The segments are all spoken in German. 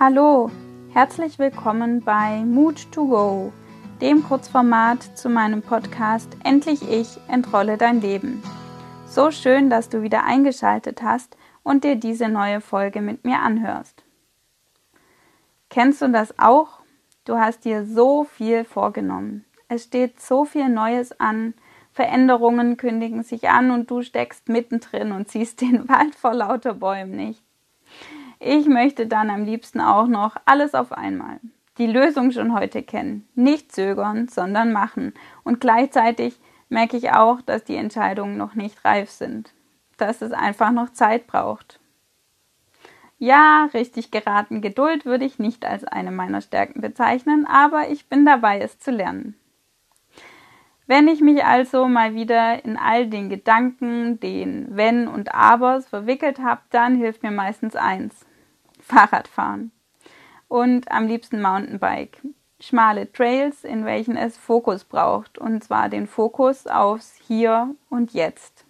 Hallo, herzlich willkommen bei Mood to Go, dem Kurzformat zu meinem Podcast Endlich ich entrolle dein Leben. So schön, dass du wieder eingeschaltet hast und dir diese neue Folge mit mir anhörst. Kennst du das auch? Du hast dir so viel vorgenommen. Es steht so viel Neues an, Veränderungen kündigen sich an und du steckst mittendrin und siehst den Wald vor lauter Bäumen nicht. Ich möchte dann am liebsten auch noch alles auf einmal. Die Lösung schon heute kennen. Nicht zögern, sondern machen. Und gleichzeitig merke ich auch, dass die Entscheidungen noch nicht reif sind. Dass es einfach noch Zeit braucht. Ja, richtig geraten, Geduld würde ich nicht als eine meiner Stärken bezeichnen, aber ich bin dabei, es zu lernen. Wenn ich mich also mal wieder in all den Gedanken, den Wenn und Abers verwickelt habe, dann hilft mir meistens eins. Fahrradfahren und am liebsten Mountainbike. Schmale Trails, in welchen es Fokus braucht, und zwar den Fokus aufs Hier und Jetzt.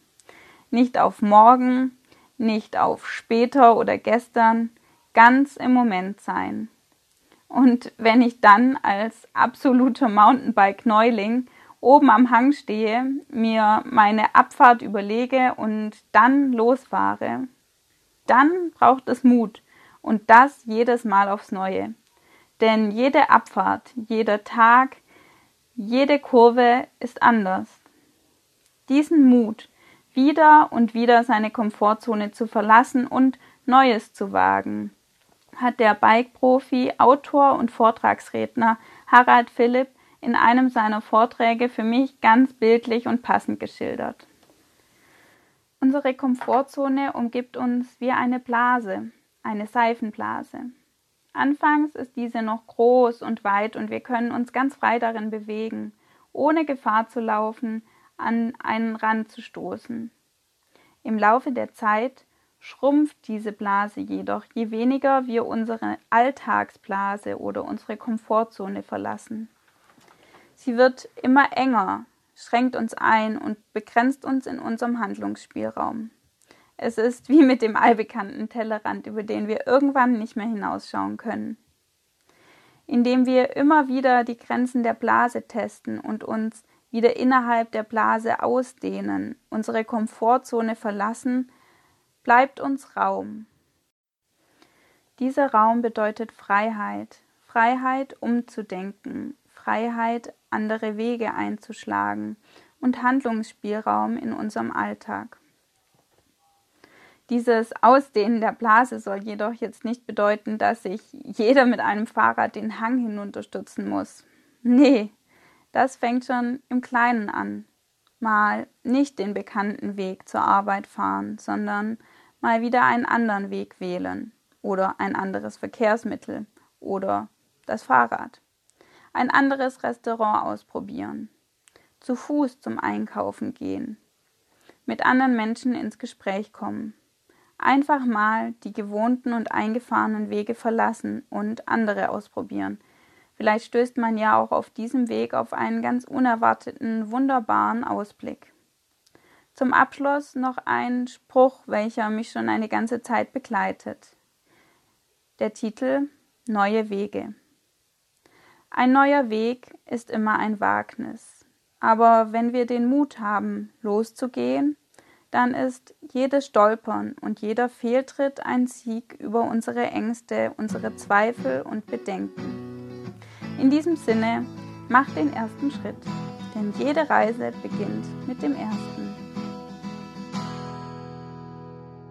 Nicht auf morgen, nicht auf später oder gestern, ganz im Moment sein. Und wenn ich dann als absoluter Mountainbike-Neuling oben am Hang stehe, mir meine Abfahrt überlege und dann losfahre, dann braucht es Mut und das jedes Mal aufs Neue. Denn jede Abfahrt, jeder Tag, jede Kurve ist anders. Diesen Mut, wieder und wieder seine Komfortzone zu verlassen und Neues zu wagen, hat der Bike-Profi, Autor und Vortragsredner Harald Philipp in einem seiner Vorträge für mich ganz bildlich und passend geschildert. Unsere Komfortzone umgibt uns wie eine Blase, eine Seifenblase. Anfangs ist diese noch groß und weit und wir können uns ganz frei darin bewegen, ohne Gefahr zu laufen, an einen Rand zu stoßen. Im Laufe der Zeit schrumpft diese Blase jedoch, je weniger wir unsere Alltagsblase oder unsere Komfortzone verlassen. Sie wird immer enger, schränkt uns ein und begrenzt uns in unserem Handlungsspielraum. Es ist wie mit dem allbekannten Tellerrand, über den wir irgendwann nicht mehr hinausschauen können. Indem wir immer wieder die Grenzen der Blase testen und uns wieder innerhalb der Blase ausdehnen, unsere Komfortzone verlassen, bleibt uns Raum. Dieser Raum bedeutet Freiheit, Freiheit umzudenken, Freiheit, andere Wege einzuschlagen und Handlungsspielraum in unserem Alltag. Dieses Ausdehnen der Blase soll jedoch jetzt nicht bedeuten, dass sich jeder mit einem Fahrrad den Hang hinunterstützen muss. Nee, das fängt schon im Kleinen an. Mal nicht den bekannten Weg zur Arbeit fahren, sondern mal wieder einen anderen Weg wählen oder ein anderes Verkehrsmittel oder das Fahrrad. Ein anderes Restaurant ausprobieren. Zu Fuß zum Einkaufen gehen. Mit anderen Menschen ins Gespräch kommen Einfach mal die gewohnten und eingefahrenen Wege verlassen und andere ausprobieren. Vielleicht stößt man ja auch auf diesem Weg auf einen ganz unerwarteten, wunderbaren Ausblick. Zum Abschluss noch ein Spruch, welcher mich schon eine ganze Zeit begleitet. Der Titel Neue Wege. Ein neuer Weg ist immer ein Wagnis. Aber wenn wir den Mut haben, loszugehen, dann ist jedes Stolpern und jeder Fehltritt ein Sieg über unsere Ängste, unsere Zweifel und Bedenken. In diesem Sinne, mach den ersten Schritt, denn jede Reise beginnt mit dem ersten.